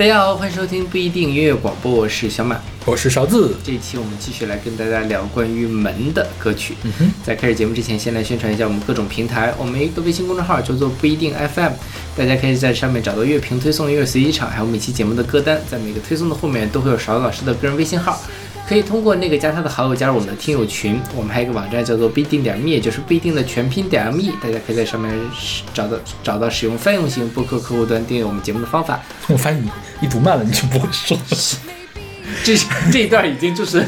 大家好，欢迎收听不一定音乐广播，我是小马。我是勺子。这一期我们继续来跟大家聊关于门的歌曲。嗯哼，在开始节目之前，先来宣传一下我们各种平台。我们一个微信公众号叫做不一定 FM，大家可以在上面找到乐评推送、音乐随机场，还有每期节目的歌单。在每个推送的后面都会有勺子老师的个人微信号，可以通过那个加他的好友加入我们的听友群。我们还有一个网站叫做必定点 me，就是必定的全拼点 me，大家可以在上面找到找到使用泛用型播客客户端订阅我们节目的方法。我发现你一读慢了，你就不会说了。这这一段已经就是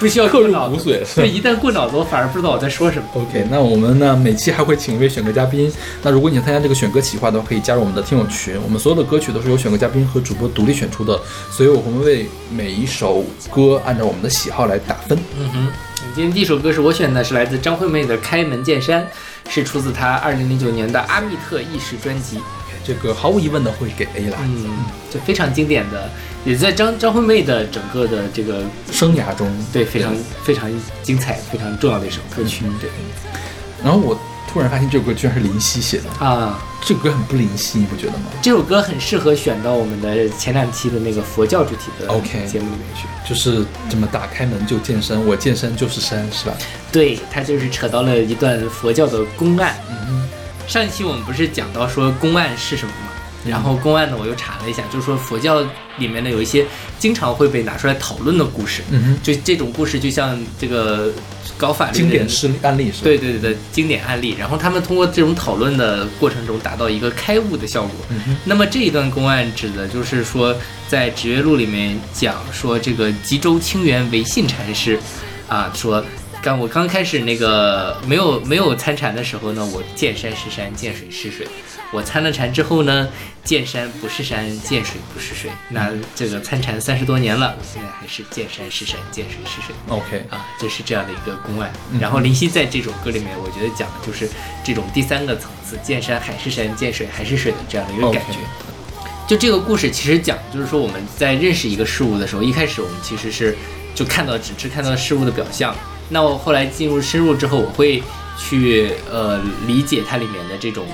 不需要刻入过脑子，骨髓了。对，一旦过脑子，我反而不知道我在说什么。OK，那我们呢每期还会请一位选歌嘉宾。那如果你想参加这个选歌企划的话，可以加入我们的听友群。我们所有的歌曲都是由选歌嘉宾和主播独立选出的，所以我们会为每一首歌按照我们的喜好来打分。嗯哼，今天第一首歌是我选的，是来自张惠妹的《开门见山》，是出自她二零零九年的《阿密特意识》专辑。这个毫无疑问的会给 A 啦。嗯，就非常经典的，也在张张惠妹的整个的这个生涯中，对非常非常精彩、非常重要的一首歌曲。嗯对。然后我突然发现这首歌居然是林夕写的，啊，这个歌很不林夕，你不觉得吗？这首歌很适合选到我们的前两期的那个佛教主题的 OK 节目里面去。就是这么打开门就见山，我见山就是山，是吧？对，它就是扯到了一段佛教的公案。嗯上一期我们不是讲到说公案是什么吗？然后公案呢，我又查了一下，就是说佛教里面呢有一些经常会被拿出来讨论的故事，嗯哼，就这种故事就像这个搞法律的人经典事案例是吧？对对对的经典案例，然后他们通过这种讨论的过程中达到一个开悟的效果。嗯，那么这一段公案指的就是说，在《指月录》里面讲说，这个吉州清源为信禅师，啊，说刚我刚开始那个没有没有参禅的时候呢，我见山是山，见水是水。我参了禅之后呢，见山不是山，见水不是水。那这个参禅三十多年了，我现在还是见山是山，见水是水。OK，啊，这是这样的一个公案。嗯然后林夕在这首歌里面，我觉得讲的就是这种第三个层次，见山还是山，见水还是水的这样的一个感觉。就这个故事其实讲，就是说我们在认识一个事物的时候，一开始我们其实是就看到只是看到事物的表象。那我后来进入深入之后，我会去呃理解它里面的这种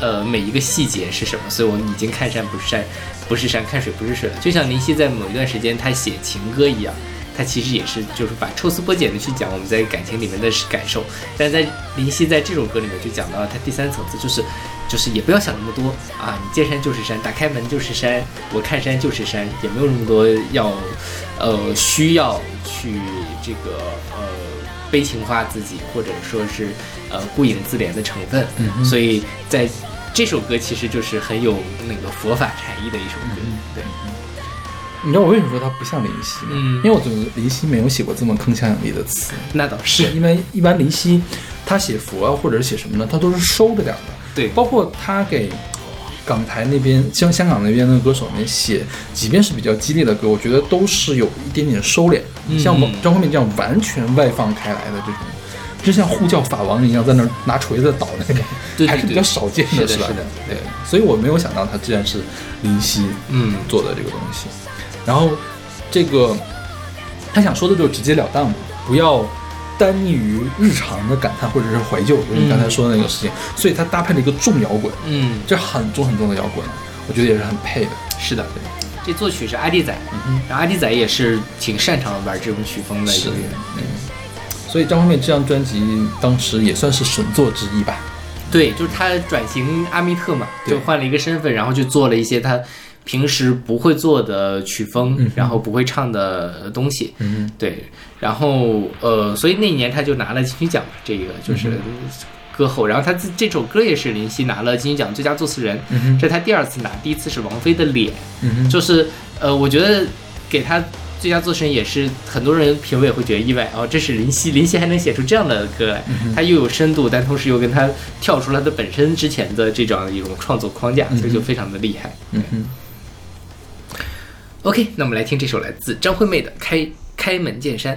呃每一个细节是什么，所以我已经看山不是山，不是山，看水不是水了。就像林夕在某一段时间他写情歌一样。他其实也是，就是把抽丝剥茧的去讲我们在感情里面的感受，但在林夕在这首歌里面就讲到了他第三层次，就是就是也不要想那么多啊，你见山就是山，打开门就是山，我看山就是山，也没有那么多要呃需要去这个呃悲情化自己，或者说是呃顾影自怜的成分，嗯所以在这首歌其实就是很有那个佛法禅意的一首歌，嗯对。你知道我为什么说它不像林夕吗？嗯因为我觉得林夕没有写过这么铿锵有力的词。那倒是，因为一般林夕他写佛啊，或者是写什么呢，他都是收着点儿的。对，包括他给港台那边、像香港那边的歌手们写，即便是比较激烈的歌，我觉得都是有一点点收敛。嗯像我张惠妹这样完全外放开来的这种，就像呼叫法王一样，在那拿锤子捣那种，对对还是比较少见的是吧？是的对，所以我没有想到他居然是林夕嗯做的这个东西。然后这个他想说的就是直截了当嘛，不要单溺于日常的感叹或者是怀旧，就是你刚才说的那个事情。所以它搭配了一个重摇滚，嗯，这很重很重的摇滚，我觉得也是很配的。是的，这作曲是阿弟仔，嗯然后阿弟仔也是挺擅长玩这种曲风的一个人。嗯，所以张惠妹这张专辑当时也算是神作之一吧。对，就是他转型阿密特嘛，就换了一个身份，然后就做了一些他平时不会做的曲风，嗯然后不会唱的东西。嗯对，然后呃，所以那一年他就拿了金曲奖嘛，这个就是嗯歌后。然后他自这首歌也是林夕拿了金曲奖最佳作词人，嗯这是他第二次拿，第一次是王菲的《脸》。嗯，就是呃，我觉得给他最佳作词人也是很多人评委会觉得意外哦，这是林夕，林夕还能写出这样的歌来，嗯他又有深度，但同时又跟他跳出了他的本身之前的这种一种创作框架，所以就非常的厉害。嗯哼。OK，那我们来听这首来自张惠妹的《开开门见山》。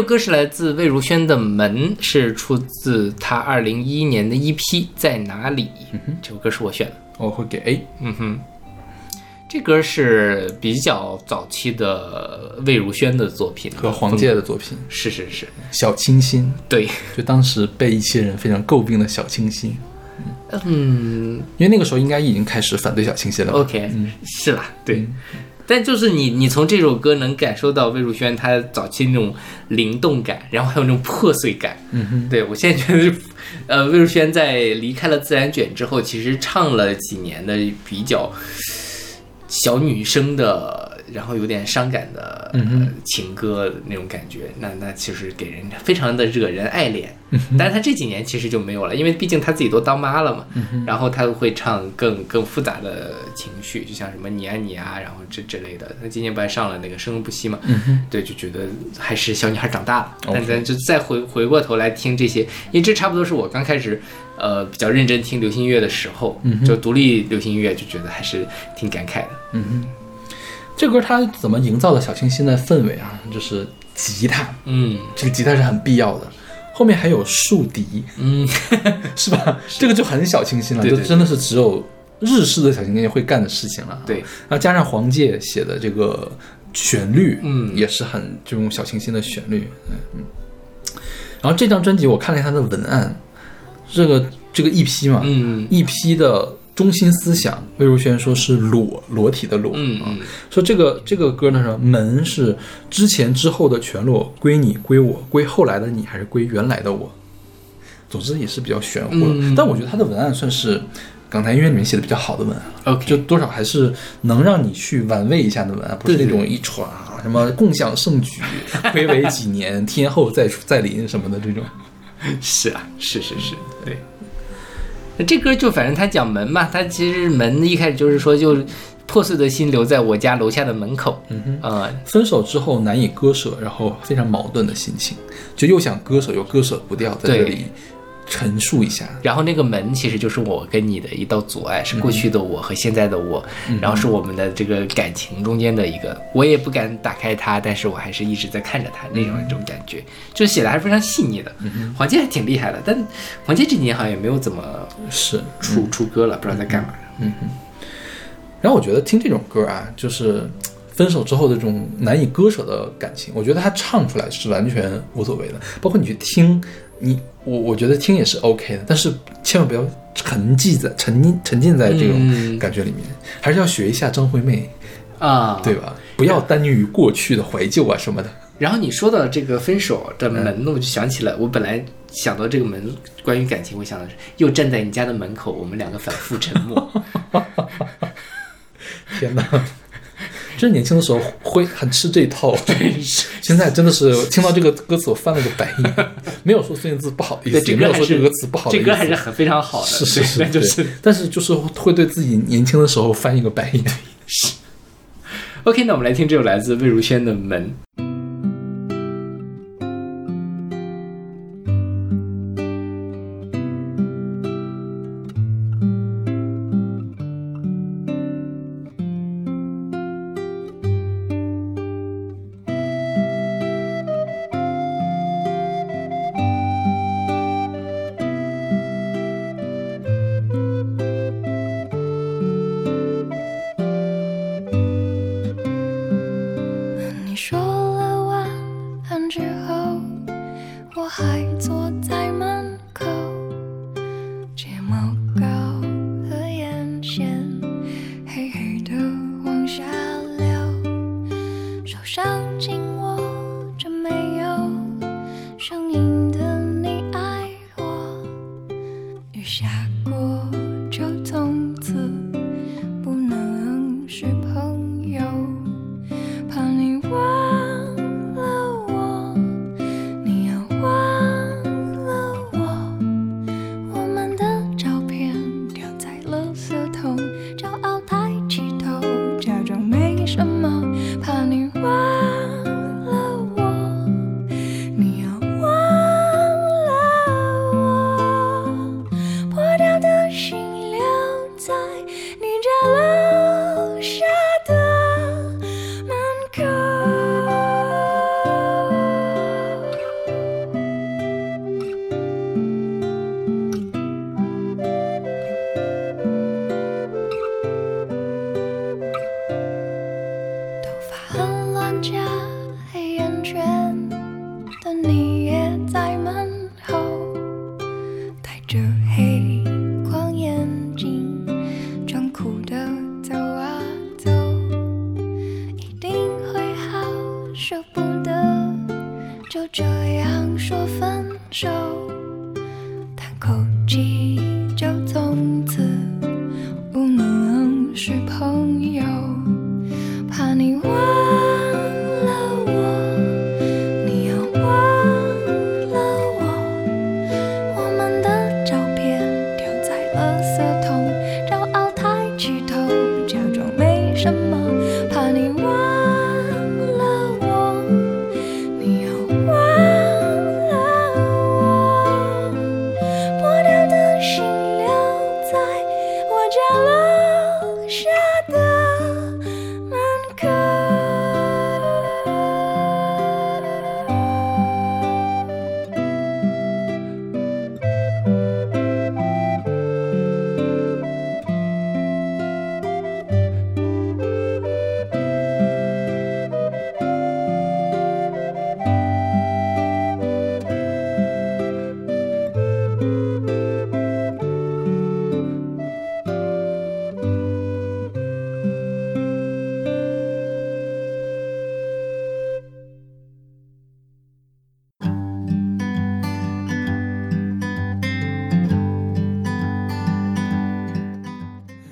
首歌是来自魏如萱的《门》，是出自她二零一一年的 EP 在哪里？嗯这首歌是我选的。我会给 A。嗯哼，这歌是比较早期的魏如萱的作品，和黄玠的作品。是是是，《小清新。对，》，就当时被一些人非常诟病的小清新，嗯。因为那个时候应该已经开始反对小清新了吧。，OK，、是啦，对。但就是你，你从这首歌能感受到魏如萱她早期那种灵动感，然后还有那种破碎感。嗯哼，对我现在觉得是，呃，魏如萱在离开了自然卷之后，其实唱了几年的比较小女生的，然后有点伤感的、情歌那种感觉，那那其实给人非常的惹人爱怜。但是她这几年其实就没有了，因为毕竟她自己都当妈了嘛，然后她会唱更更复杂的情绪，就像什么你啊你啊，然后这之类的。她今年不还上了那个生生不息嘛，对，就觉得还是小女孩长大了。但咱就再回回过头来听这些，因为这差不多是我刚开始呃比较认真听流行音乐的时候，就独立流行音乐就觉得还是挺感慨的。这歌它怎么营造的小清新的氛围啊？就是吉他，嗯这个吉他是很必要的。后面还有竖笛，嗯，是吧？这个就很小清新了，对对就真的是只有日式的小清新会干的事情了。对，然后加上黄玠写的这个旋律，嗯也是很这种小清新的旋律，嗯嗯。然后这张专辑我看了一下它的文案，这个这个 EP 嘛，嗯 EP 的中心思想，魏如萱说是裸裸体的裸，啊嗯嗯说这个这个歌呢是门是之前之后的全裸，归你归我，归后来的你还是归原来的我？总之也是比较玄乎的，嗯但我觉得他的文案算是港台音乐里面写的比较好的文案，，OK，就多少还是能让你去玩味一下的文案，不是那种一歘啊什么共享盛举，归为几年，天后再再临什么的这种。是啊，是是是，对。那这歌就反正他讲门嘛，他其实门一开始就是说就破碎的心留在我家楼下的门口，嗯哼，呃，分手之后难以割舍，然后非常矛盾的心情，就又想割舍又割舍不掉，在这里陈述一下。然后那个门其实就是我跟你的一道阻碍，是过去的我和现在的我，然后是我们的这个感情中间的一个，我也不敢打开它，但是我还是一直在看着它那种一种感觉，就写的还是非常细腻的。嗯黄杰还挺厉害的，但黄杰这几年好像也没有怎么是，出出歌了，不知道在干嘛。嗯哼然后我觉得听这种歌啊，就是分手之后的这种难以割舍的感情，我觉得他唱出来是完全无所谓的。包括你去听，你我我觉得听也是 OK 的，但是千万不要沉浸在沉浸沉浸在这种嗯感觉里面，还是要学一下张惠妹，啊，对吧？不要耽溺于过去的怀旧啊什么的。然后你说到这个分手的门，我就想起了，我本来想到这个门，关于感情，我想的是又站在你家的门口，我们两个反复沉默。天哪！真是年轻的时候会很吃这一套，现在真的是听到这个歌词我翻了个白眼，没有说孙燕姿不好的意对，思，也没有说这个歌词不好的意思，这歌还是很非常好的，是是是，但是就是会对自己年轻的时候翻一个白眼。OK。那我们来听这首来自魏如萱的《门》。说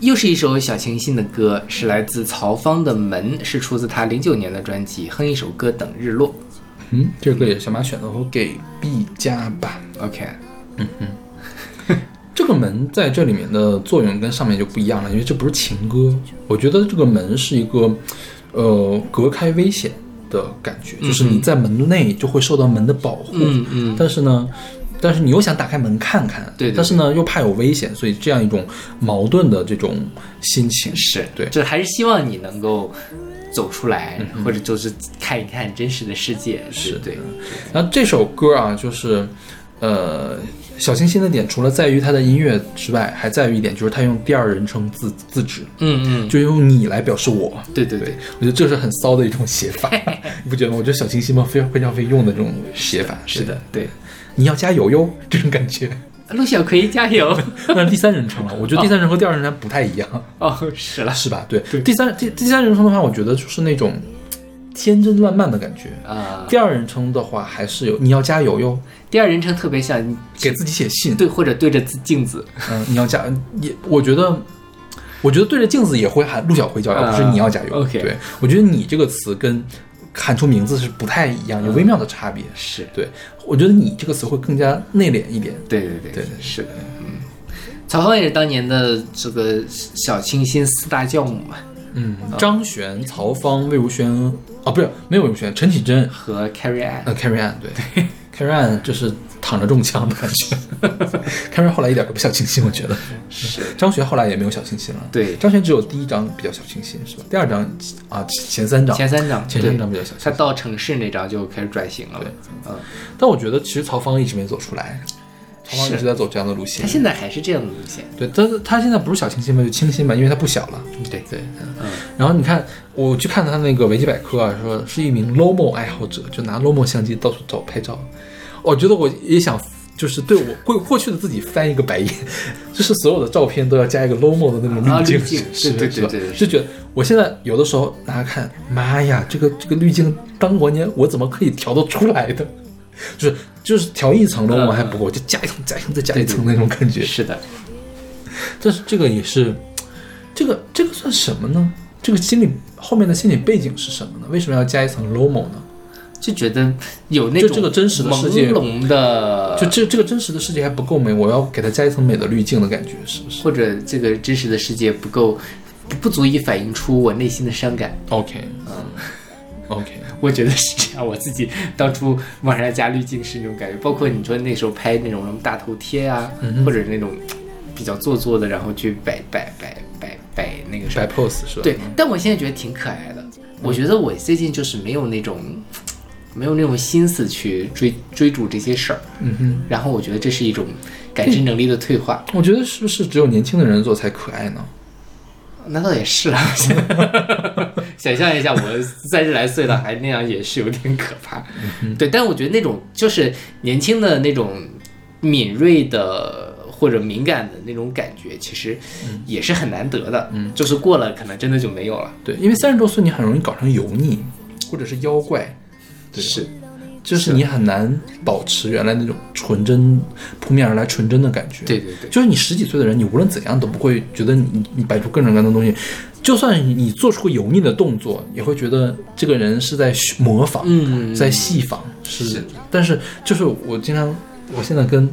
又是一首小清新的歌，是来自曹方的《门》，是出自他零九年的专辑《哼一首歌等日落嗯，这个歌也是小马选的，我给 B 加吧。》。OK，这个门在这里面的作用跟上面就不一样了，因为这不是情歌。我觉得这个门是一个，呃，隔开危险的感觉，就是你在门内就会受到门的保护，嗯嗯，但是呢，但是你又想打开门看看，对对但是呢又怕有危险，所以这样一种矛盾的这种心情是对就还是希望你能够走出来，嗯或者就是看一看真实的世界。是对，然后这首歌啊，就是，呃，小清新的点除了在于它的音乐之外，还在于一点就是它用第二人称自自指，嗯嗯，就用你来表示我。对对对对，，我觉得这是很骚的一种写法，你不觉得吗？我觉得小清新嘛，非常非常会用的这种写法。是的，对。你要加油哟，这种感觉。陆小葵加油！那是第三人称了，我觉得第三人称和第二人称不太一样，哦，是了是吧？对，第三第第三人称的话，我觉得就是那种天真烂漫的感觉。啊，第二人称的话，还是有你要加油哟，第二人称特别像你给自己写信。对，或者对着镜子，嗯，你要加也，我觉得，我觉得对着镜子也会喊陆小葵加油，啊不是你要加油。OK 对我觉得你这个词跟喊出名字是不太一样，有微妙的差别。是。对，我觉得你这个词会更加内敛一点。对对对对对是的，嗯。曹芳也是当年的这个小清新四大教母嘛，嗯，张悬、曹芳、魏如萱，哦，不是没有魏如萱，陈绮贞，和 Carrie Ann，呃，Carrie Ann，对，Carrie Ann 就是躺着中枪的感觉。Carrie Ann 后来一点都不小清新，我觉得。是张悬后来也没有小清新了。对张悬只有第一章比较小清新，是吧？第二章啊，前三章，前三章，前三对章比较小清新。他到城市那张就开始转型了，对嗯，但我觉得其实曹芳一直没走出来，曹芳一直在走这样的路线他。现在还是这样的路线，对，但是他现在不是小清新嘛，就清新嘛，因为他不小了。对对，嗯，然后你看，我去看他那个维基百科啊，说是一名 Lomo 爱好者，就拿 Lomo 相机到处找拍照。我觉得我也想，就是对我过过去的自己翻一个白眼，就是所有的照片都要加一个 Lomo 的那种啊滤镜，对对对对对就觉得我现在有的时候大家看，妈呀，这个这个滤镜当年我怎么可以调得出来的？就是就是调一层 Lomo 还不够，就加一层加一层再加一层那种感觉。是的，但是这个也是，这个这个算什么呢？这个心理后面的心理背景是什么呢？为什么要加一层 lomo 呢？就觉得有那种就这个真实的世界朦胧的，就这这个真实的世界还不够美，我要给它加一层美的滤镜的感觉，是不是或者这个真实的世界不够，不不足以反映出我内心的伤感。？OK，嗯，OK，我觉得是这样，我自己当初往上加滤镜是那种感觉，包括你说那时候拍那种什么大头贴啊，嗯或者那种比较做作的，然后去摆摆摆摆摆那个摆。pose 是吧？对，但我现在觉得挺可爱的。我觉得我最近就是没有那种没有那种心思去追追逐这些事儿，嗯哼，然后我觉得这是一种感知能力的退化。我觉得是不是只有年轻的人做才可爱呢？那倒也是啊，想象一下，我三十来岁了还那样，也是有点可怕。对，但我觉得那种就是年轻的那种敏锐的或者敏感的那种感觉，其实也是很难得的。嗯，就是过了，可能真的就没有了。对，因为三十多岁你很容易搞成油腻，或者是妖怪，对是，就是你很难保持原来那种纯真、扑面而来纯真的感觉。对对对，就是你十几岁的人，你无论怎样都不会觉得你你你摆出各种各样的东西，就算你做出油腻的动作，也会觉得这个人是在模仿，嗯在戏仿，是是。但是就是我经常，我现在跟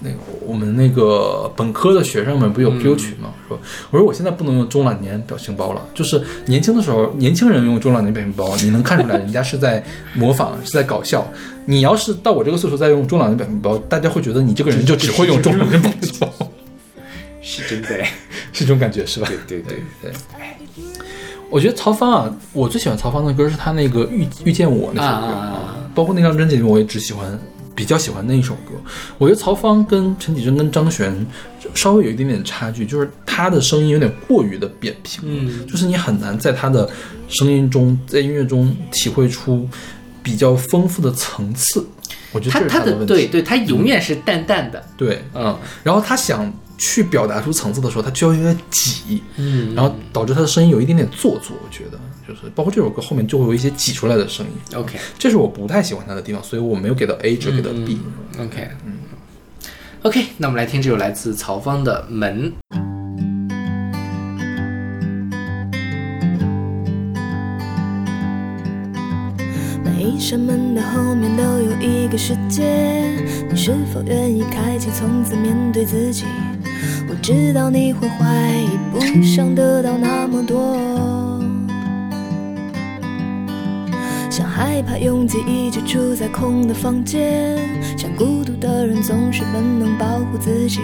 那个我们那个本科的学生们不有 Q 群嘛，说我说我现在不能用中老年表情包了，就是年轻的时候，年轻人用中老年表情包，你能看出来人家是在模仿，是在搞笑。你要是到我这个岁数再用中老年表情包，大家会觉得你这个人就只会用中老年表情包，是真的。是这种感觉是吧？对对对，对。我觉得曹芳啊，我最喜欢曹芳的歌是他那个遇遇见我那首歌啊包括那张专辑里面我也只喜欢比较喜欢那一首歌。我觉得曹芳跟陈绮贞跟张悬稍微有一点点差距，就是他的声音有点过于的扁平，嗯，就是你很难在他的声音中，在音乐中体会出比较丰富的层次。我觉得他的。对对，他永远是淡淡的。对，嗯然后他想去表达出层次的时候，他就要有点挤，嗯然后导致他的声音有一点点做作。我觉得就是包括这首歌后面就会有一些挤出来的声音，，OK 这是我不太喜欢它的地方，所以我没有给到 A，只给到 B。OK，嗯，OK，那我们来听这首来自曹方的《门》。每一扇门的后面都有一个世界，你是否愿意开启，从此面对自己？我知道你会怀疑，不想得到那么多，像害怕拥挤，一直住在空的房间，像孤独的人总是本能保护自己。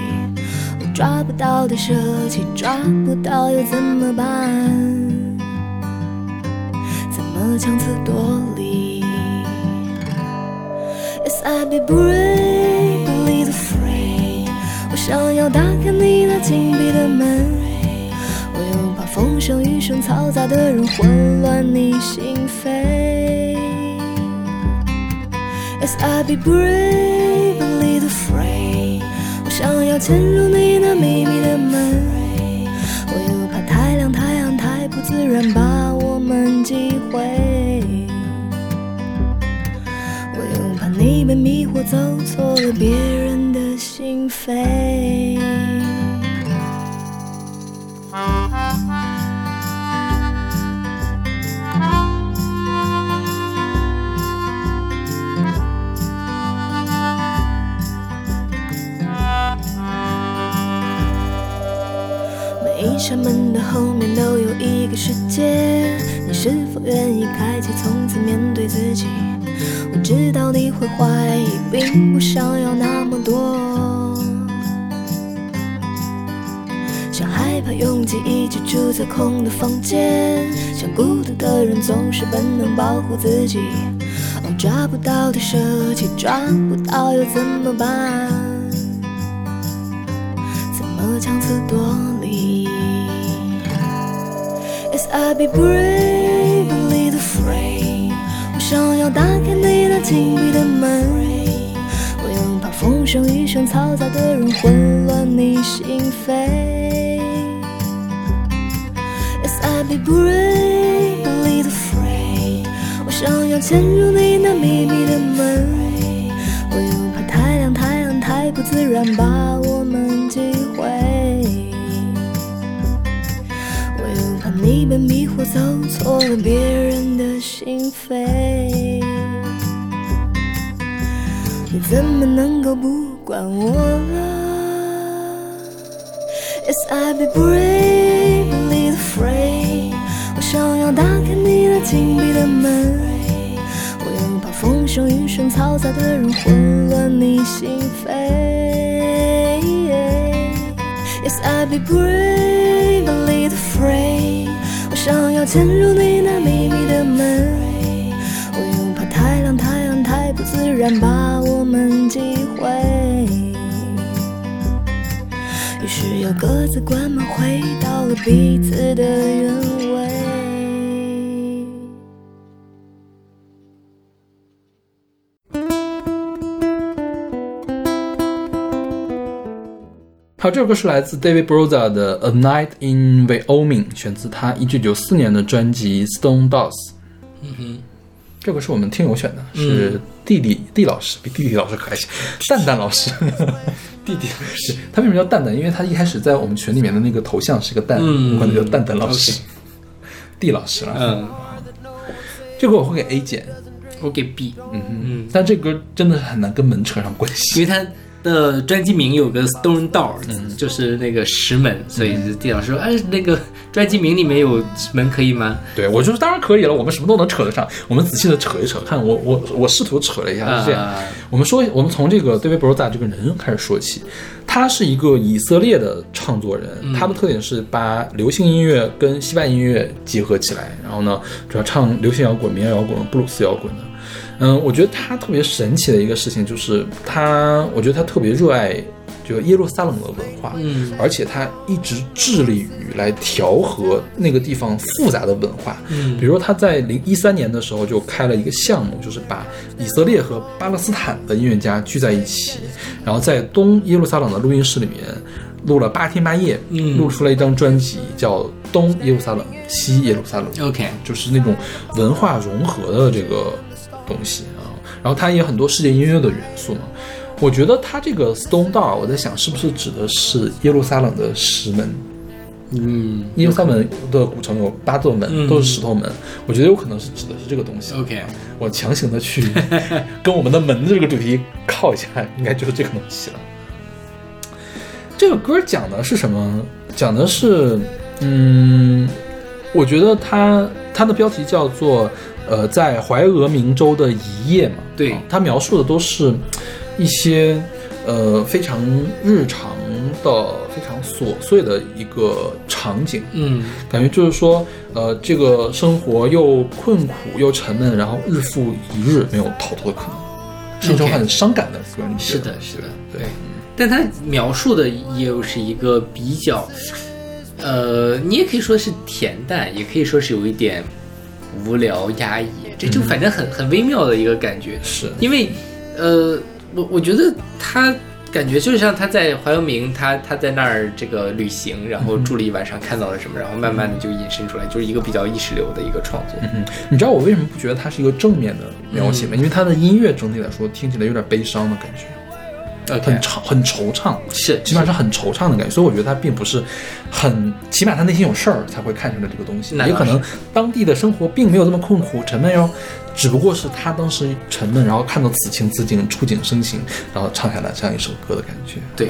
我抓不到的舍弃，抓不到又怎么办？怎么强词夺理？Yes, I'd be brave, believe afraid. 想要打开你那紧闭的门，我又怕风声雨声嘈杂的人混乱你心扉。I'll be brave and lead afraid，我想要潜入你那秘密的门，我又怕太亮太暗太不自然把我们击毁。我又怕你被迷惑，走错了别人的心扉。扇门的后面都有一个世界，你是否愿意开启，从此面对自己？我知道你会怀疑，并不想要那么多。像害怕拥挤，一直住在空的房间，像孤独的人总是本能保护自己。哦，抓不到的舍弃，抓不到又怎么办？怎么强词夺？As I be brave and lead afraid，我想要打开你那紧闭的门，我又怕风声雨声嘈杂的人混乱你心扉。Yes, I'll be brave and lead afraid，我想要潜入你那秘密的门，我又怕太亮太暗太不自然把我们击毁。你被迷惑，走错了别人的心扉。你怎么能够不管我了？Yes I be bravely afraid，我想要打开你那紧闭的门，我又怕风声雨声嘈杂的人混乱你心扉。Yes, I be bravely afraid. 想要潜入你那秘密的门，我又怕太冷太暗太不自然把我们击毁。于是又各自关门，回到了彼此的原位。好，这首歌是来自 David Broza 的《A Night in Wyoming》，选自他一九九四年的专辑《Stone Dolls》。嗯哼，这个是我们听友选的，是弟弟弟老师，比弟弟老师可爱些，蛋蛋老师。弟弟老师，他为什么叫蛋蛋？因为他一开始在我们群里面的那个头像是个蛋，嗯我管他叫蛋蛋老师，弟老师了。嗯，这个我会给 A 减，我给 B，嗯嗯，但这歌真的是很难跟门扯上关系。因为他的专辑名有个 Stone Door，、就是那个石门，所以地老师说，哎，那个专辑名里面有门可以吗？对我就是当然可以了，我们什么都能扯得上。我们仔细的扯一扯，看我我我试图扯了一下，是这样。啊我们说，我们从这个 David Broza 这个人开始说起。他是一个以色列的创作人，他的特点是把流行音乐跟西班牙音乐结合起来，然后呢，主要唱流行摇滚、民谣摇滚、布鲁斯摇滚的。嗯，我觉得他特别神奇的一个事情就是他，我觉得他特别热爱这个耶路撒冷的文化，嗯，而且他一直致力于来调和那个地方复杂的文化，嗯比如说他在零一三年的时候就开了一个项目，就是把以色列和巴勒斯坦的音乐家聚在一起，然后在东耶路撒冷的录音室里面录了八天八夜，嗯录出了一张专辑叫《东耶路撒冷，西耶路撒冷》。OK，就是那种文化融合的这个东西啊。然后它也有很多世界音乐的元素嘛。我觉得它这个 Stone Door，我在想是不是指的是耶路撒冷的石门？嗯耶路撒冷的古城有八座门，嗯都是石头门。我觉得有可能是指的是这个东西。，OK，我强行的去 跟我们的门这个主题靠一下，应该就是这个东西了。这个歌讲的是什么？讲的是，嗯，我觉得它它的标题叫做呃，在怀俄明州的一夜嘛。对啊它描述的都是一些呃非常日常的、非常琐碎的一个场景。嗯感觉就是说，呃，这个生活又困苦又沉闷，然后日复一日没有逃脱的可能，是一种很伤感的是的，是的，对对。但他描述的又是一个比较，呃，你也可以说是恬淡，也可以说是有一点无聊压抑，这就反正很很微妙的一个感觉。是因为，呃，我我觉得他感觉就像他在怀俄明，他他在那儿这个旅行，然后住了一晚上，看到了什么，然后慢慢的就引申出来，就是一个比较意识流的一个创作。嗯，你知道我为什么不觉得它是一个正面的描写吗？因为它的音乐整体来说听起来有点悲伤的感觉很惆很惆怅，是起码是很惆怅的感觉。所以我觉得他并不是很，起码他内心有事儿才会看出来这个东西。也可能当地的生活并没有这么困苦沉闷哟，只不过是他当时沉闷，然后看到此情此景，触景生情，然后唱下来这样一首歌的感觉。对，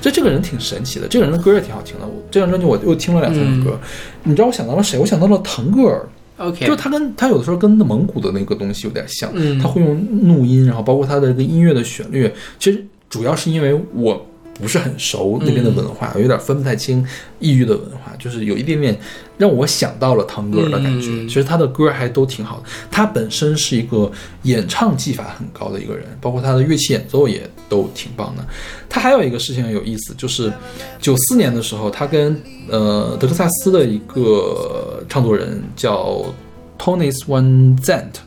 这这个人挺神奇的，这个人的歌也挺好听的。我这张专辑我又听了两三首歌，你知道我想到了谁？我想到了腾格尔。OK，就是他跟他有的时候跟蒙古的那个东西有点像，嗯。他会用怒音，然后包括他的这个音乐的旋律，其实主要是因为我不是很熟那边的文化，有点分不太清异域的文化，就是有一点点让我想到了腾格尔的感觉。嗯其实他的歌还都挺好的，他本身是一个演唱技法很高的一个人，包括他的乐器演奏也都挺棒的。他还有一个事情很有意思，就是九四年的时候，他跟呃德克萨斯的一个唱作人叫 Tonis Van Zandt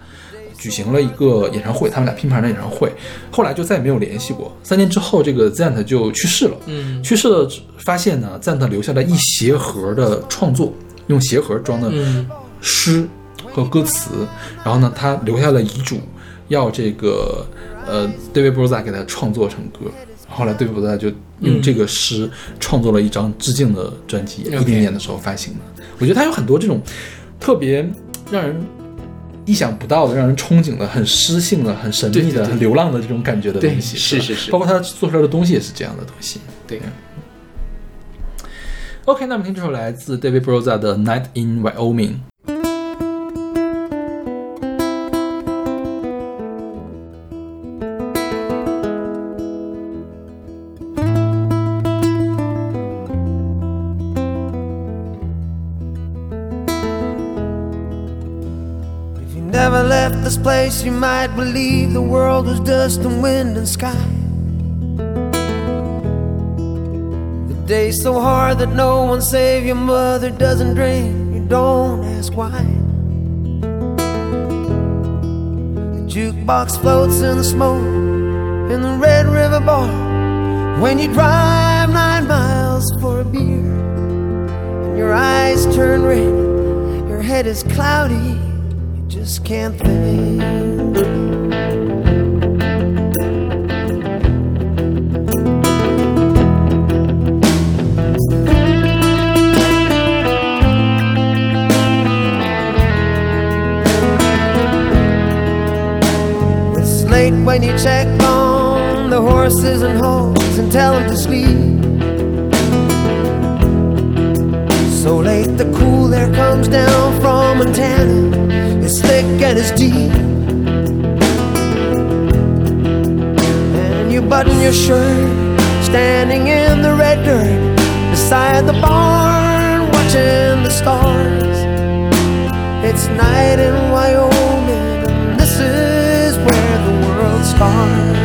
举行了一个演唱会，他们俩拼盘的演唱会，后来就再也没有联系过。三年之后，这个 Zandt 就去世了。嗯去世了，发现呢，Zandt 留下了一鞋盒的创作，用鞋盒装的嗯诗和歌词，然后呢，他留下了遗嘱，要这个呃 David Broza 给他创作成歌。后来 David Broza 就用这个诗创作了一张致敬的专辑，一零年的时候发行的。我觉得他有很多这种特别让人意想不到的、让人憧憬的、很诗性的、很神秘的、对对对很流浪的这种感觉的东西。是是是包括他做出来的东西也是这样的东西。对。OK，那我们听这首来自 David Broza 的《Night in Wyoming》。 If you never left this place, you might believe the world was dust and wind and sky. Day's so hard that no one save your mother doesn't drink. You don't ask why. The jukebox floats in the smoke in the Red River Bar. When you drive nine miles for a beer, and your eyes turn red, your head is cloudy you just can't think. When you check on the horses and hoes and tell them to sleep. So late the cool air comes down from Montana. It's thick and it's deep. And you button your shirt, standing in the red dirt beside the barn, watching the stars. It's night in Wyoming, far.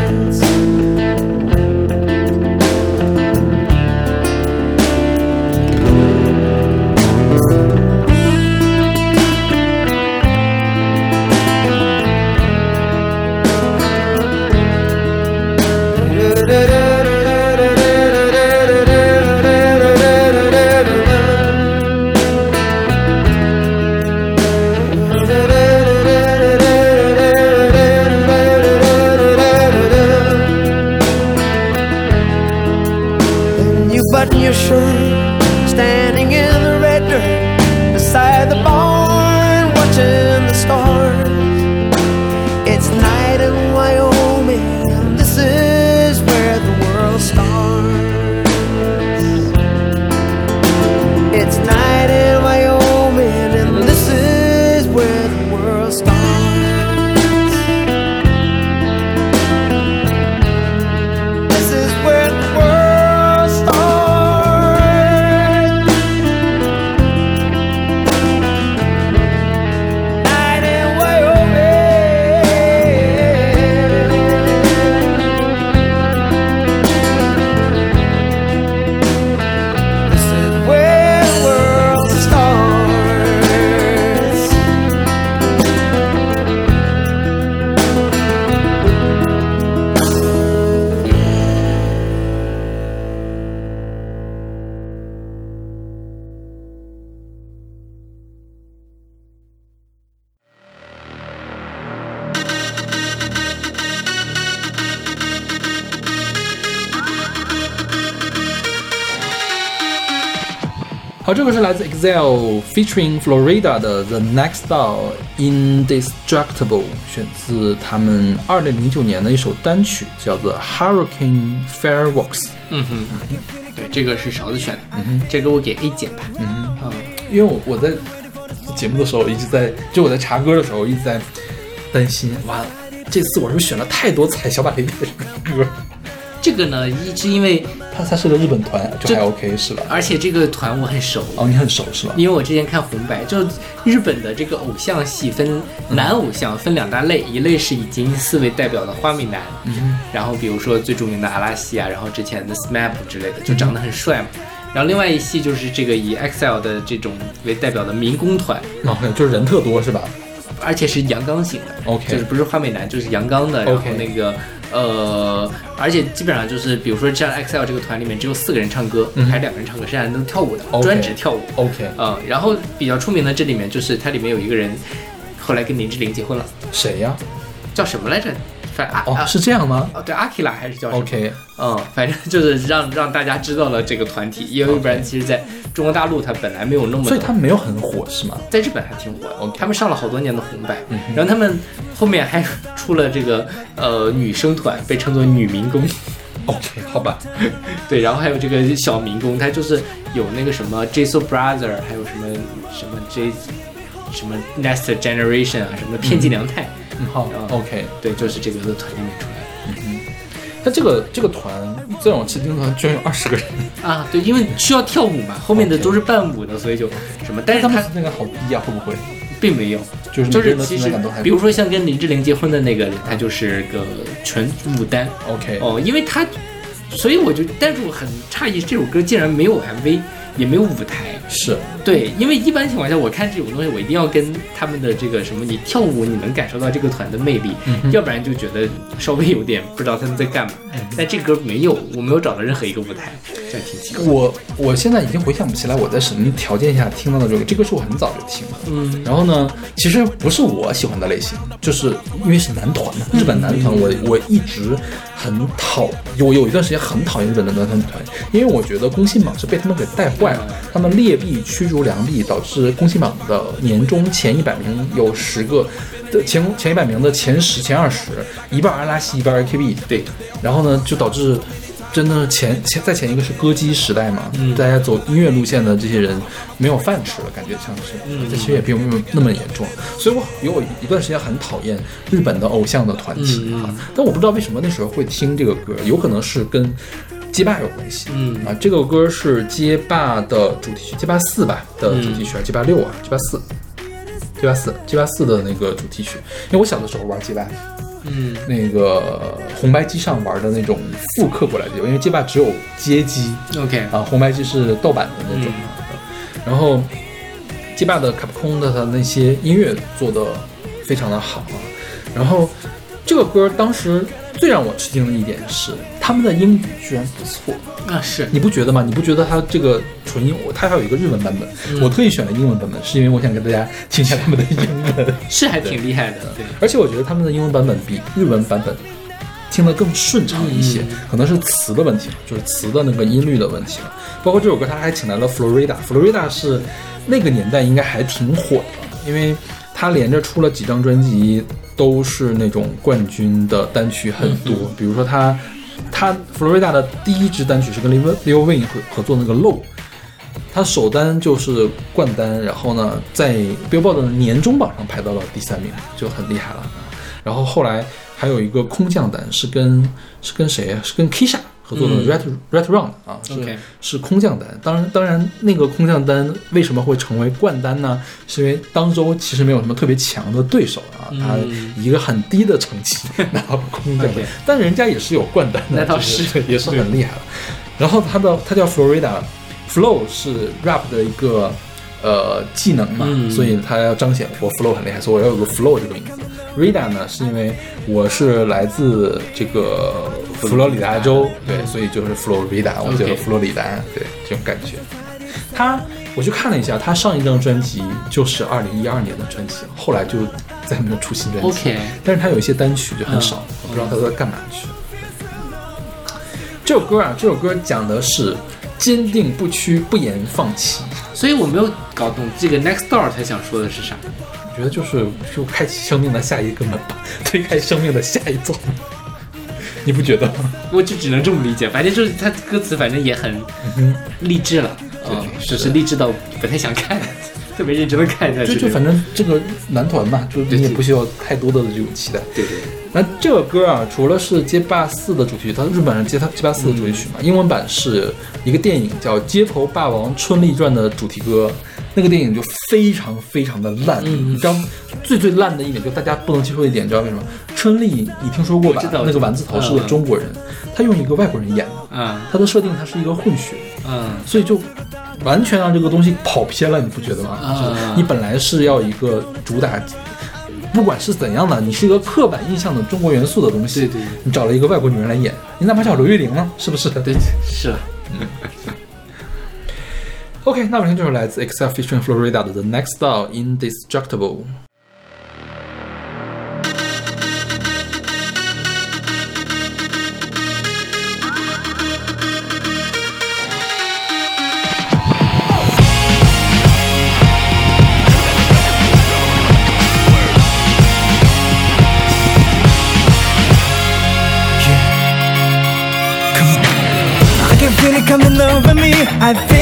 这个是来自 EXILE featuring Florida 的 The Next Door Indestructible，选自他们二零零九年的一首单曲，叫做 Hurricane Fireworks。嗯哼，对，这个是勺子选的，嗯哼这个我给 A 减吧。嗯哼因为我我在节目的时候一直在，就我在查歌的时候一直在担心，完了，这次我是不是选了太多踩小板栗的歌？这个呢，一是因为，它它是个日本团，就还 OK 是吧？而且这个团我很熟，哦，你很熟是吧？因为我之前看红白，就日本的这个偶像系分男偶像分两大类，一类是已经四位代表的花美男，然后比如说最著名的阿拉西啊，然后之前的 SMAP 之类的，就长得很帅嘛。然后另外一系就是这个以 EXILE 的这种为代表的民工团，OK，就是人特多是吧？而且是阳刚型的 OK 就是不是花美男，就是阳刚的。然后那个呃，而且基本上就是，比如说像 EXILE 这个团里面只有四个人唱歌，嗯还是两个人唱歌，剩下人都跳舞的专职跳舞。OK，嗯，然后比较出名的这里面就是它里面有一个人，后来跟林志玲结婚了，谁呀？叫什么来着？反啊哦，啊是这样吗？哦对阿基拉还是叫什么？OK，嗯，反正就是让让大家知道了这个团体，因为不然其实在中国大陆它本来没有那么的，所以他没有很火是吗？在日本还挺火的他们上了好多年的红白，嗯然后他们后面还出了这个呃女生团，被称作女民工，OK，好吧。对，然后还有这个小民工，他就是有那个什么 Jisoo Brother，还有什么什么 J 什么 Next Generation 啊，什么片寄凉太，嗯，好啊，OK。对，就是这个团里面出来的。他这个这个团再往前听团居然有二十个人，啊，对，因为需要跳舞嘛，后面的都是伴舞的，所以就什么，但是他那个好低啊，会不会？并没有，就是其实比如说像跟林志玲结婚的那个人，他就是个纯舞担 OK，哦，因为他，所以我就，但是我很诧异，这首歌竟然没有 MV，也没有舞台。是对，因为一般情况下，我看这种东西，我一定要跟他们的这个什么，你跳舞你能感受到这个团的魅力，嗯要不然就觉得稍微有点不知道他们在干嘛。嗯但这歌没有，我没有找到任何一个舞台，这挺奇怪。我我现在已经回想不起来我在什么条件下听到的这个，这个是我很早就听了。嗯，然后呢，其实不是我喜欢的类型，就是因为是男团嘛，日本男团，我我一直很讨，我有一段时间很讨厌日本的男团女团，因为我觉得宫信榜是被他们给带坏了，他们劣币驱逐良币，导致宫信榜的年终前一百名有十个。的前前一百名的前十、前二十，一半阿拉西，一半 AKB，对，然后呢，就导致真的前前再前一个是歌姬时代嘛，嗯。大家走音乐路线的这些人没有饭吃了，感觉像是，嗯。这其实也并没有那么严重，所以我有一段时间很讨厌日本的偶像的团体啊，但我不知道为什么那时候会听这个歌，有可能是跟街霸有关系，嗯。啊，这个歌是街霸的主题曲，街霸四吧的主题曲，街霸六啊，街霸四。街霸四，街霸四的那个主题曲，因为我小的时候玩街霸，嗯那个红白机上玩的那种复刻过来的，因为街霸只有街机，OK，啊，红白机是盗版的那种。然后街霸的卡普空的它那些音乐做的非常的好啊。然后这个歌当时最让我吃惊的一点是，他们的英语居然不错，啊是，你不觉得吗？你不觉得他这个纯英，他还有一个日文版本，我特意选了英文版本，是因为我想给大家听一下他们的英文。是还挺厉害的，对，而且我觉得他们的英文版本比日文版本听得更顺畅一些，可能是词的问题，就是词的那个音律的问题了。包括这首歌，他还请来了 Florida，Florida 是那个年代应该还挺火的，因为他连着出了几张专辑，都是那种冠军的单曲很多，比如说他。他 Florida 的第一支单曲是跟 Lil Lil Wayne 合合作那个 Low，他首单就是冠单，然后呢，在 Billboard 的年终榜上排到了第三名，就很厉害了。然后后来还有一个空降单是跟是跟谁？是跟 Kisha 合作的嗯 Red、Red Round 啊，是是空降单。当然当然，那个空降单为什么会成为冠单呢？是因为当周其实没有什么特别强的对手啊，他一个很低的成绩 拿到空降单但人家也是有冠单的，那倒就是是也是很厉害了。然后他的他叫 Florida，Flow 是 rap 的一个呃技能嘛，嗯所以他要彰显我 Flow 很厉害，所以我要有个 Flow 这个名字。Rida 呢，是因为我是来自这个佛罗里达州，对，所以就是 Florida，我觉得佛罗里达，对这种感觉。他我去看了一下，他上一张专辑就是二零一二年的专辑，后来就再没有出新专辑。OK 但是他有一些单曲就很少，嗯我不知道他都在干嘛去。这首歌啊，这首歌讲的是坚定不屈、不言放弃。所以我没有搞懂这个 next door 他想说的是啥。我觉得就是就开启生命的下一个门吧，推开生命的下一座门，你不觉得吗？我就只能这么理解，反正就是他歌词，反正也很励志了，嗯，就是励志到不太想看，特别认真的看下去。就就反正这个男团嘛，就你也不需要太多的这种期待。对对对，那这个歌啊，除了是《街霸四》的主题曲，它日本人街它《街霸四》的主题曲嘛，英文版是一个电影叫《街头霸王春丽传》的主题歌。那个电影就非常非常的烂，嗯你知道最最烂的一点，就大家不能接受的一点，你知道为什么？春丽，你听说过吧？那个丸子头是个嗯中国人，他用一个外国人演的，嗯他的设定他是一个混血，嗯所以就完全让这个东西跑偏了，你不觉得吗？你本来是要一个主打，不管是怎样的，你是一个刻板印象的中国元素的东西，对对对你找了一个外国女人来演，你哪怕叫刘玉玲呢，是不是？对，是了。OK，那我们听这首来自 Excel Fish and Florida 的《The Next Door Indestructible》。 I can feel it coming over me. I feel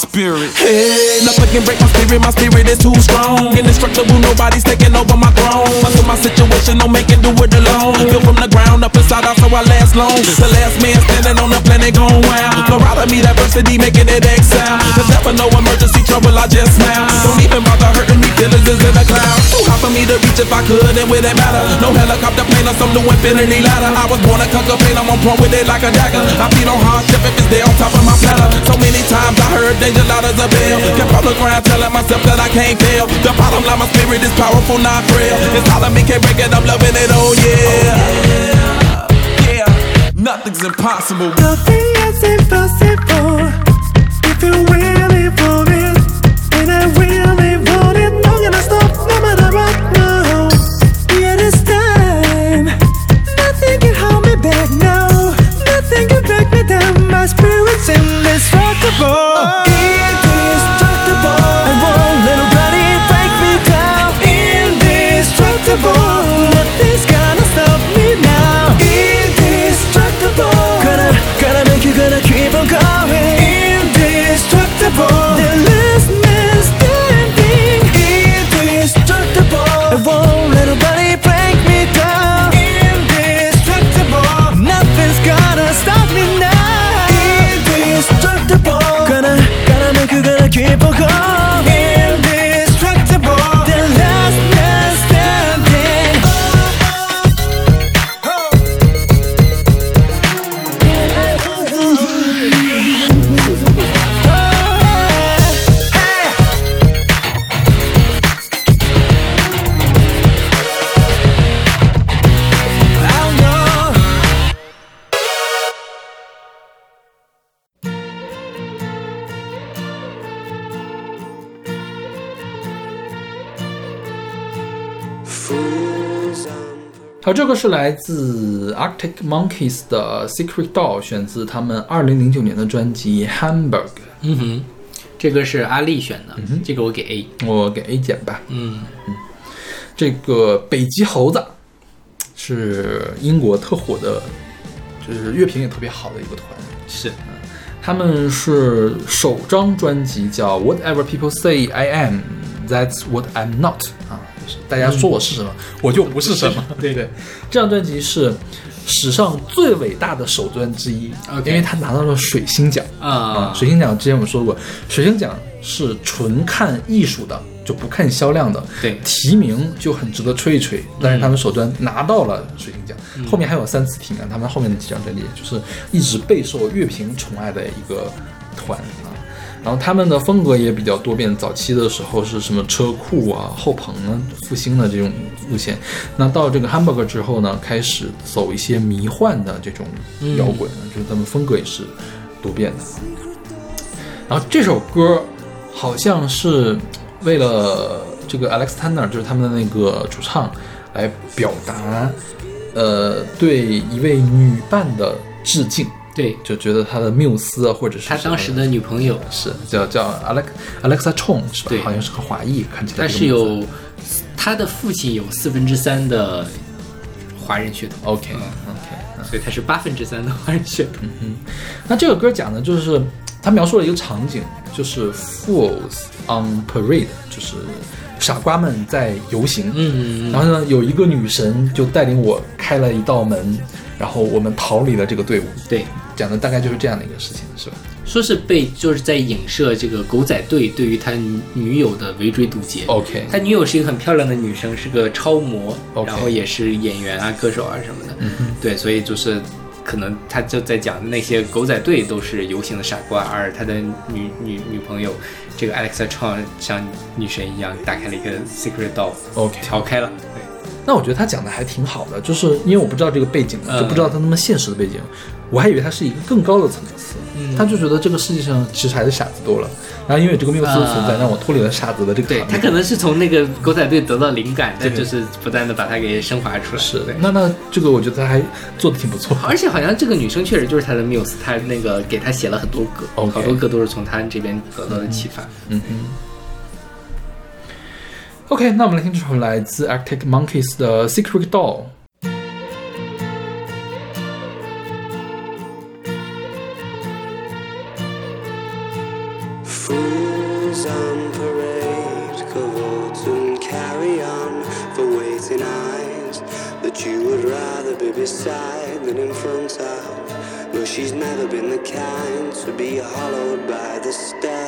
spirit. Hey, nothing can break my spirit. My spirit is too strong. Indestructible, nobody's taking over my throne. Until my situation don't make it do it alone. Built from the ground up inside out, so I last long. The last man standing on the planet gone wild. Of me, diversity making it exile. There's never no emergency trouble, I just smile. Don't even bother hurting me, feelings is in the clouds. Too hard for me to reach if I could, and with it matter. No helicopter plane or some new infinity ladder. I was born a conquer pain, I'm on point with it like a dagger. I feed on hardship if it's there on top of my platter. So many times I heard danger loud as a bell. Kept on the ground telling myself that I can't fail. The bottom line, my spirit is powerful, not frail. It's all me, can't break it, I'm loving it, oh yeah. Nothing's impossible. Nothing is impossible if you really want it. And I really want it. Not gonna stop no matter what. No, yeah, this time nothing can hold me back. No, nothing can break me down. My spirit's indestructible. 好，这个是来自 Arctic Monkeys 的 Secret Doll，选自他们二零零九年的专辑 Hamburg。嗯哼，这个是阿丽选的，嗯这个我给 A。我给 A 减吧。嗯嗯，这个北极猴子是英国特火的，就是乐评也特别好的一个团。是，他们是首张专辑叫 Whatever People Say I Am, That's What I'm Not 啊，就是大家说我是什么，我就不是什么。对对，这张专辑是史上最伟大的首专之一因为他拿到了水星奖。啊。水星奖之前我们说过，水星奖是纯看艺术的，就不看销量的。对。提名就很值得吹一吹，但是他们首专拿到了水星奖，后面还有三次提名，他们后面的几张专辑就是一直备受乐评宠爱的一个团。啊。然后他们的风格也比较多变，早期的时候是什么车库啊、后朋啊、复兴的这种路线，那到这个 Hamburger 之后呢，开始走一些迷幻的这种摇滚，就是他们风格也是多变的。然后这首歌好像是为了这个 Alex Turner，就是他们的那个主唱，来表达呃对一位女伴的致敬，对就觉得他的缪斯啊，或者是他当时的女朋友，是叫叫 Alex Alexa Chong 是吧对？好像是个华裔，看起来但是有他的父亲有四分之三的华人血统，OK 嗯 OK。所以他是八分之三的华人血统。那这个歌讲的就是他描述了一个场景，就是 Fools on Parade，就是傻瓜们在游行。嗯，然后呢，有一个女神就带领我开了一道门，然后我们逃离了这个队伍。对，讲的大概就是这样的一个事情，是吧？说是被就是在影射这个狗仔队对于他女女友的围追堵截。OK 他女友是一个很漂亮的女生，是个超模然后也是演员啊、歌手啊什么的。嗯对，所以就是可能他就在讲那些狗仔队都是游行的傻瓜，而他的女女女朋友这个 Alexa Chong 像女神一样打开了一个 secret door，OK 调开了。对，那我觉得他讲的还挺好的，就是因为我不知道这个背景，嗯就不知道他那么现实的背景，我还以为他是一个更高的层次。嗯他就觉得这个世界上其实还是傻子多了，然后因为这个缪斯的存在，啊让我脱离了傻子的这个行列。对他可能是从那个狗仔队得到灵感，但就是不断的把它给升华出来。是的。那那这个我觉得他还做的挺不错。而且好像这个女生确实就是他的 muse，他那个给他写了很多歌好多歌都是从他这边得到的启发。嗯哼。OK，那我们来听这首来自 Arctic Monkeys 的 Secret Doll。Beside than in front of. No, she's never been the kind to be hollowed by the steps.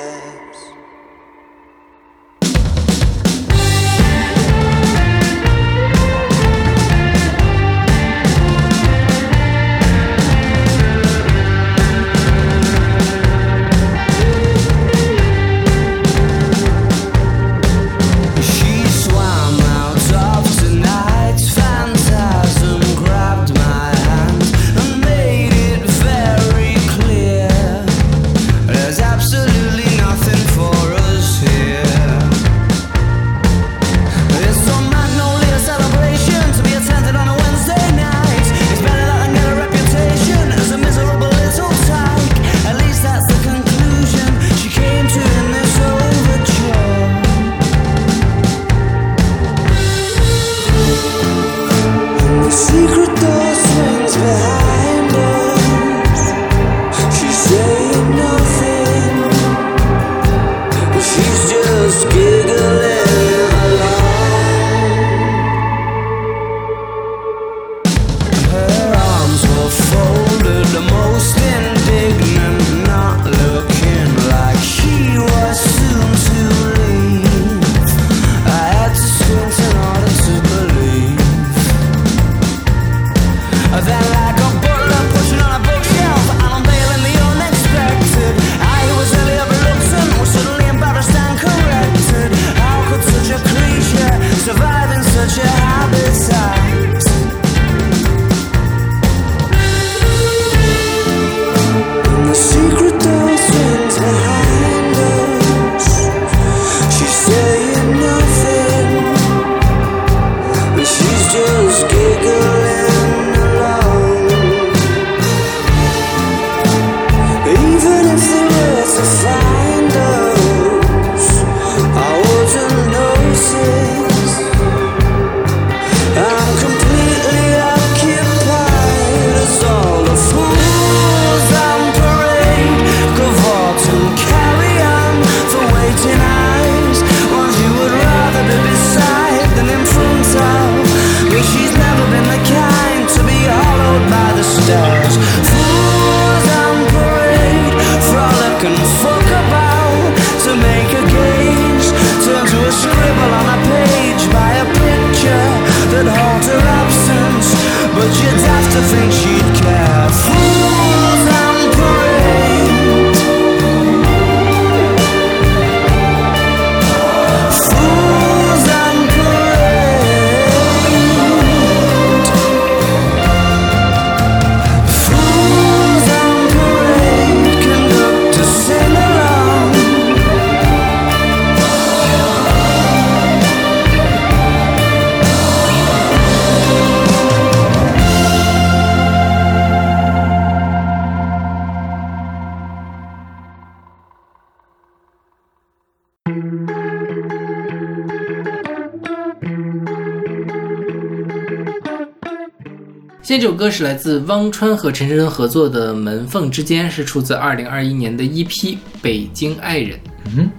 歌是来自汪川和陈晨晨合作的《门缝之间》，是出自二零二一年的 EP《北京爱人》。嗯，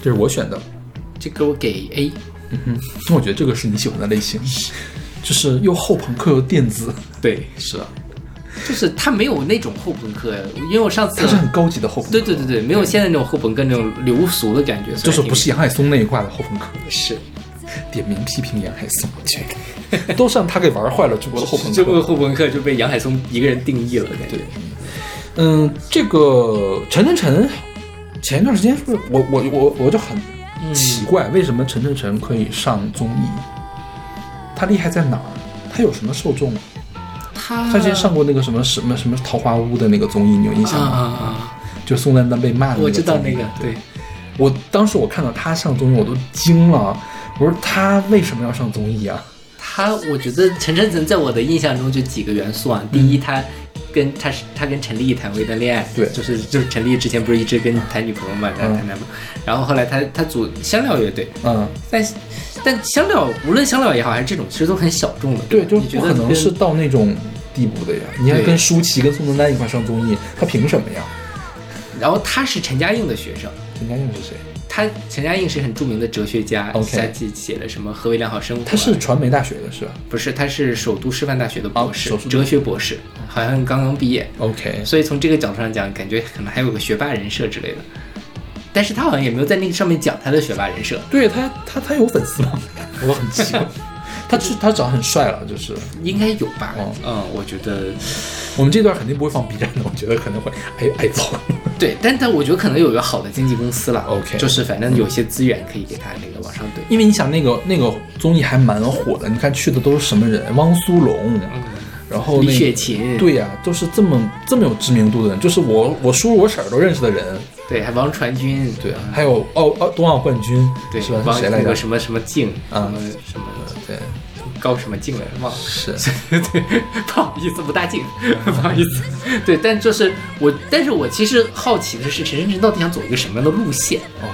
这是我选的。这歌我给 A。嗯哼，那我觉得这个是你喜欢的类型，就是又后朋克又电子。对，是啊，就是它没有那种后朋克，因为我上次它是很高级的后朋克。对对对对，没有现在那种后朋克那种流俗的感觉，就是不是杨海松那一挂的后朋克。是，点名批评杨海松，去，都是让他给玩坏了中国的后朋克。中国的后朋克就被杨海松一个人定义了，感觉。嗯，这个陈晨晨前一段时间是不是我我我我就很奇怪，为什么陈晨晨可以上综艺？他厉害在哪儿？他有什么受众？他他之前上过那个什么什么什么桃花坞的那个综艺，你有印象吗？啊啊啊！就宋丹丹被骂的那个我知道那个，对，我当时我看到他上综艺，我都惊了。我说他为什么要上综艺啊？他我觉得陈晨晨在我的印象中就几个元素啊，第一他。跟他是他跟陈立谈过一段恋爱，对就是就是陈立之前不是一直跟谈女朋友嘛，谈谈男朋友，然后后来他他组香料乐队，嗯，但但香料无论香料也好还是这种，其实都很小众的，对，就你觉得跟不可能是到那种地步的呀。你还对跟舒淇跟宋丹丹一块上综艺，他凭什么呀？然后他是陈嘉映的学生，陈嘉映是谁？他陈嘉映是很著名的哲学家 OK 他记写了什么《何为良好生活》啊，他是传媒大学的是吧不是他是首都师范大学的博士，哲学博士，好像刚刚毕业，？OK，所以从这个角度上讲，感觉可能还有个学霸人设之类的。但是他好像也没有在那个上面讲他的学霸人设，对他他他有粉丝吗？我很奇怪。他是他长得很帅了，就是应该有吧？哦嗯，我觉得我们这段肯定不会放 B 站的，我觉得可能会挨挨揍。对，但但我觉得可能有一个好的经纪公司了 OK 就是反正有些资源可以给他那个往上怼。因为你想那个那个综艺还蛮火的，你看去的都是什么人？汪苏泷，然后李雪琴对呀、都是这么这么有知名度的人，就是我我叔我婶儿都认识的人。对，还王传君，对，还有奥奥冬奥冠军，对是吧？王？那个什么什么静，啊什么什么对，高什么静来着，忘了。是 对，不好意思，不大敬，不好意思。对，但就是我，但是我其实好奇的是，陈晨晨到底想走一个什么样的路线？哦，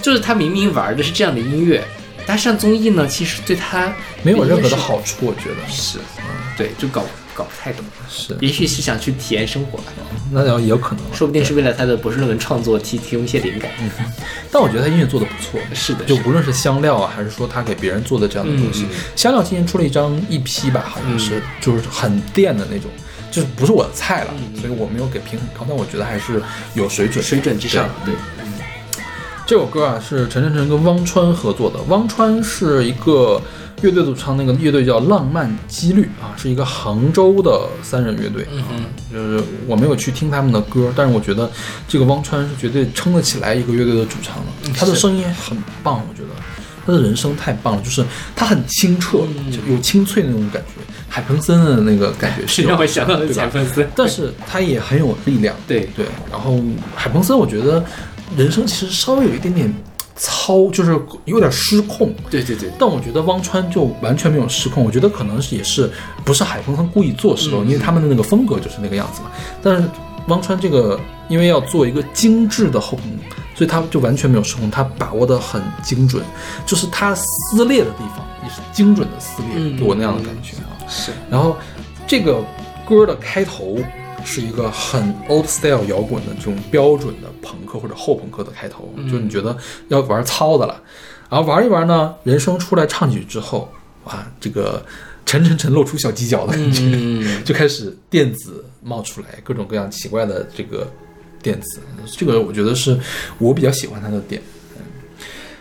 就是他明明玩的是这样的音乐，他上综艺呢，其实对他没有任何的好处，我觉得是，对，就搞搞不太懂。是，也许是想去体验生活吧，那也有可能。说不定是为了他的博士论文创作提提供一些灵感。嗯。但我觉得他音乐做的不错，是的，就无论是香料啊，还是说他给别人做的这样的东西香料今年出了一张 EP 吧，好像是就是很电的那种，就是不是我的菜了，所以我没有给评很高，但我觉得还是有水准，水准之上，对，嗯这首歌啊是陈晨晨跟汪川合作的，汪川是一个乐队主唱，那个乐队叫浪漫几率啊，是一个杭州的三人乐队。嗯就是我没有去听他们的歌，但是我觉得这个汪川是绝对撑得起来一个乐队的主唱的，他的声音很棒，我觉得。他的人声太棒了，就是他很清澈，就有清脆那种感觉，海鹏森的那个感觉是 有让我想到了对吧？贾芬森，但是他也很有力量，对。对。然后海鹏森，我觉得人声其实稍微有一点点糙，就是有点失控。对对对，但我觉得汪川就完全没有失控，我觉得可能是也是不是海鹏他故意做失控，因为他们的那个风格就是那个样子嘛。但是汪川这个因为要做一个精致的后朋，所以他就完全没有失控，他把握的很精准，就是他撕裂的地方也是精准的撕裂，嗯给我那样的感觉啊。是然后这个歌的开头是一个很 old style 摇滚的这种标准的朋克或者后朋克的开头，就你觉得要玩糙的了，然后玩一玩呢，人声出来唱几句之后，哇，这个沉沉沉露出小犄角的感觉，嗯，就开始电子冒出来，各种各样奇怪的这个电子，这个我觉得是我比较喜欢它的点。嗯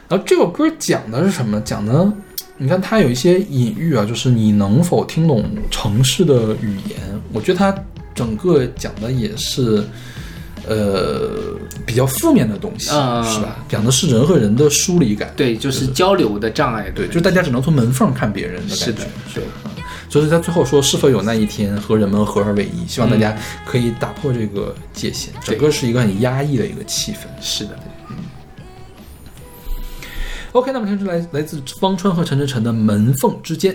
然后这首歌讲的是什么？讲的，你看它有一些隐喻啊，就是你能否听懂城市的语言？我觉得它整个讲的也是。呃，比较负面的东西、啊是吧？讲的是人和人的疏离感，对，就是交流的障碍，对，就是大家只能从门缝看别人的感觉。是的，对，所以他最后说，是否有那一天和人们合二为一？希望大家可以打破这个界限。整个是一个很压抑的一个气氛。是的，OK，那么听是来来自方川和陈晨晨的《门缝之间》。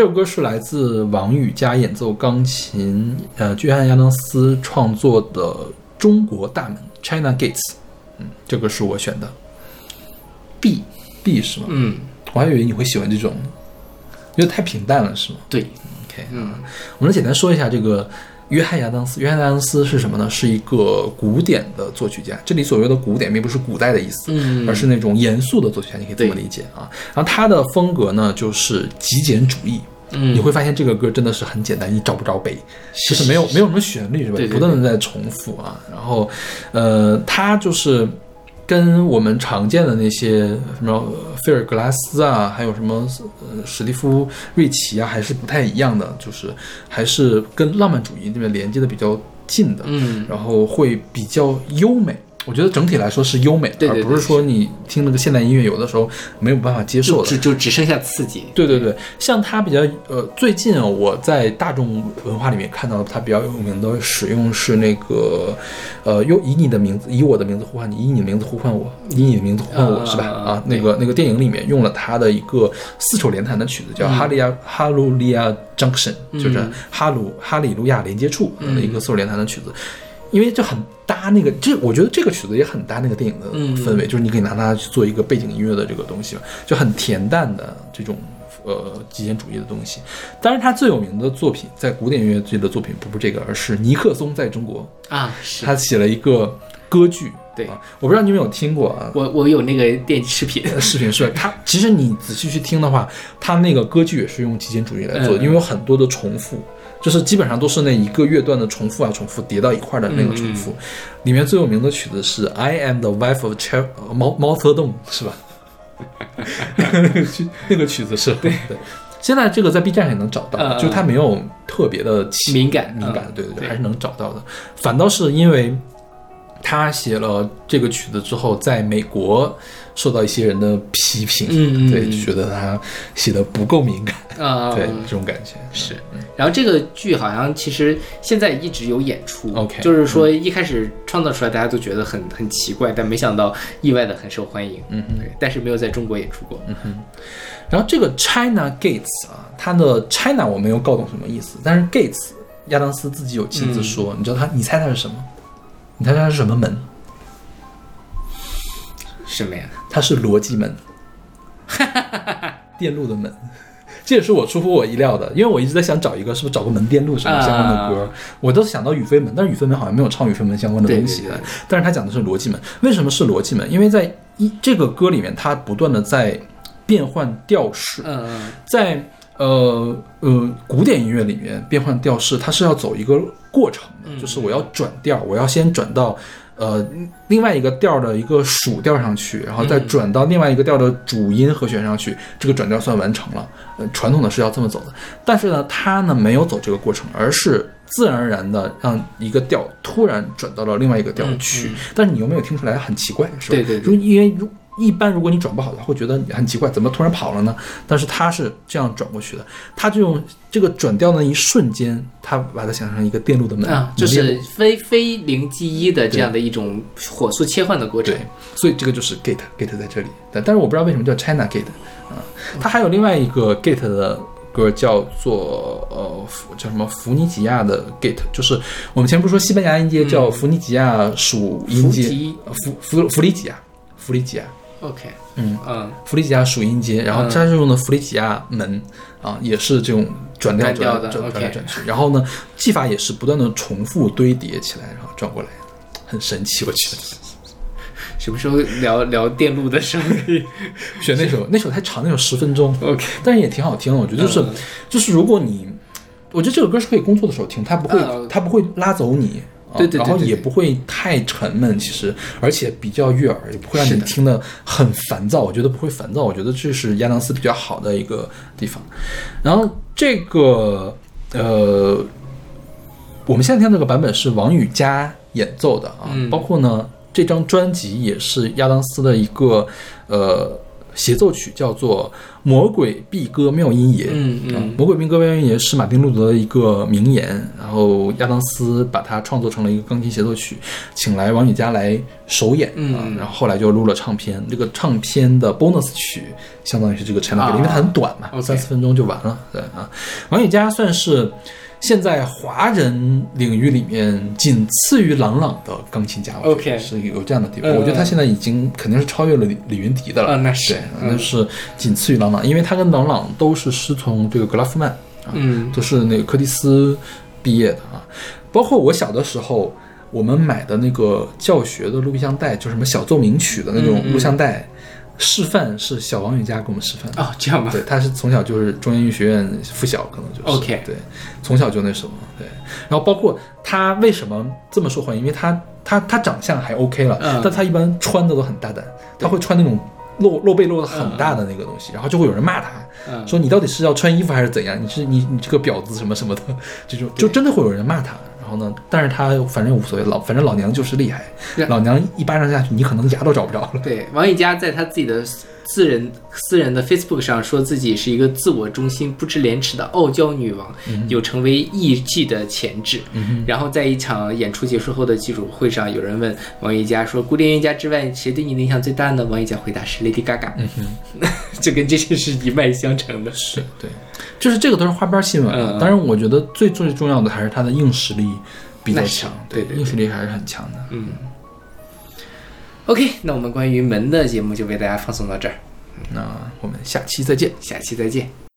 这首歌是来自王羽佳演奏钢琴，呃，约翰亚当斯创作的《中国大门》（China Gates）。嗯，这个是我选的 B B 是吗？嗯，我还以为你会喜欢这种，因为太平淡了是吗对，？OK，嗯我们简单说一下这个约翰亚当斯。约翰亚当斯是什么呢？是一个古典的作曲家。这里所谓的古典，并不是古代的意思，嗯而是那种严肃的作曲家，你可以这么理解啊。然后他的风格呢，就是极简主义。嗯你会发现这个歌真的是很简单，你找不着北，就是没有没有什么旋律是吧？对对不断的在重复啊。然后，呃，它就是跟我们常见的那些什么呃菲尔格拉斯啊，还有什么呃史蒂夫瑞奇啊，还是不太一样的，就是还是跟浪漫主义那边连接的比较近的，嗯然后会比较优美。我觉得整体来说是优美的，对对对而不是说你听那个现代音乐有的时候没有办法接受的。就只就只剩下刺激。对对对，像他比较呃，最近啊，我在大众文化里面看到他比较有名的使用是那个，呃，用以你的名字，以我的名字呼唤你，以你的名字呼唤我，以你的名字呼唤我，啊是吧？啊啊，那个那个电影里面用了他的一个四手联弹的曲子，叫《哈利亚哈鲁利亚 Junction》，就是哈鲁哈里路亚连接处的一个四手联弹的曲子。因为这很搭那个，这我觉得这个曲子也很搭那个电影的嗯氛围，就是你可以拿它去做一个背景音乐的这个东西嘛，就很恬淡的这种呃极简主义的东西。当然，他最有名的作品在古典音乐界的作品不是这个，而是尼克松在中国，啊，是他写了一个歌剧。对啊，我不知道你有没有听过啊？我我有那个电视频，视频是他，其实你仔细去听的话，他那个歌剧也是用极简主义来做的，嗯因为有很多的重复，就是基本上都是那一个乐段的重复啊，重复叠到一块儿的那个重复。里面最有名的曲子是《I Am the Wife of Ch 毛毛泽东》，是吧？那个曲那个曲子是对对。现在这个在 B 站也能找到，就它没有特别的敏感敏感对对，对还是能找到的。反倒是因为他写了这个曲子之后，在美国受到一些人的批评，对，嗯嗯嗯。就觉得他写的不够敏感，啊，对这种感觉是，然后这个剧好像其实现在一直有演出 OK，就是说一开始创造出来大家都觉得很很奇怪，但没想到意外的很受欢迎，嗯对，但是没有在中国演出过，嗯哼。然后这个 China Gates 啊，它的 China 我没有搞懂什么意思，但是 Gates 亚当斯自己有亲自说，你知道他，你猜它是什么？你猜它是什么门？什么呀？它是逻辑门，电路的门。这也是我出乎我意料的，因为我一直在想找一个是不是找个门电路什么相关的歌，我都想到宇飞门，但是宇飞门好像没有唱宇飞门相关的东西。对对对但是他讲的是逻辑门，为什么是逻辑门？因为在一这个歌里面，它不断的在变换调式，嗯嗯在呃呃古典音乐里面变换调式，它是要走一个过程的，就是我要转调，我要先转到呃另外一个调的一个属调上去，然后再转到另外一个调的主音和弦上去，这个转调算完成了。呃，传统的是要这么走的，但是呢，它呢没有走这个过程，而是自然而然的让一个调突然转到了另外一个调去，但是你又没有听出来很奇怪，是吧？对对因为如一般如果你转不好的话，会觉得很奇怪，怎么突然跑了呢？但是他是这样转过去的，他就用这个转调的一瞬间，他把它想成一个电路的门啊，就是非非零即一的这样的一种火速切换的过程对，所以这个就是 gate gate 在这里，但但是我不知道为什么叫 China gate 啊，它还有另外一个 gate 的歌叫做呃叫什么弗尼吉亚的 gate，就是我们前不是说西班牙音阶叫弗尼吉亚属音阶，弗弗弗里吉亚，弗里吉亚。OK，嗯嗯弗里吉亚属音阶，然后嗯它是用的弗里吉亚门啊，也是这种转调转转来转去，然后呢，技法也是不断的重复堆叠起来，然后转过来，很神奇，我觉得。什么时候聊聊电路的声音 选那首 那首太长，那首十分钟，？OK，但是也挺好听的，我觉得就是、嗯就是如果你，我觉得这首歌是可以工作的时候听，它不会、嗯它不会拉走你。啊对对对然后也不会太沉闷，其实，而且比较悦耳，也不会让你听得很烦躁。我觉得不会烦躁，我觉得这是亚当斯比较好的一个地方。然后这个呃，我们现在听这个版本是王羽佳演奏的啊，嗯包括呢这张专辑也是亚当斯的一个呃协奏曲叫做《魔鬼毕歌妙音爷》。嗯嗯啊魔鬼毕歌妙音爷》是马丁路德的一个名言，然后亚当斯把它创作成了一个钢琴协奏曲，请来王羽佳来首演嗯啊，然后后来就录了唱片。这个唱片的 bonus 曲相当于是这个 c h a n 啊因为它很短嘛三四分钟就完了。对啊，王羽佳算是。现在华人领域里面仅次于郎朗的钢琴家 OK 是有这样的地位。嗯我觉得他现在已经肯定是超越了李李云迪的了。啊那是那是仅次于郎朗，因为他跟郎朗都是师从这个格拉夫曼啊，嗯都是那个柯蒂斯毕业的啊。包括我小的时候，我们买的那个教学的录像带，就什么小奏鸣曲的那种嗯嗯录像带，示范是小王雨佳给我们示范的。哦，这样吧。对，他是从小就是中央音乐学院附小，可能就是 OK 对，从小就那什么，对。然后包括他为什么这么受欢迎，因为他他他长相还 OK 了，嗯但他一般穿的都很大胆，他会穿那种露露背露的很大的那个东西，然后就会有人骂他。嗯说你到底是要穿衣服还是怎样？你是你你这个婊子什么什么的，这种就真的会有人骂他。然后呢，但是他反正无所谓，老反正老娘就是厉害，老娘一巴掌下去，你可能牙都找不着了。对，王一佳在他自己的私人私人的 Facebook 上说自己是一个自我中心、不知廉耻的傲娇女王，有成为艺妓的潜质。然后在一场演出结束后的记者会上，有人问王羽佳说：“古典乐家之外，谁对你的影响最大呢？”王羽佳回答是 Lady Gaga，、嗯 就跟这些是一脉相承的。是对，就是这个都是花边新闻当然，我觉得最最重要的还是他的硬实力比较强，对硬实力还是很强的。嗯 OK，那我们关于门的节目就为大家放送到这儿，那我们下期再见。下期再见。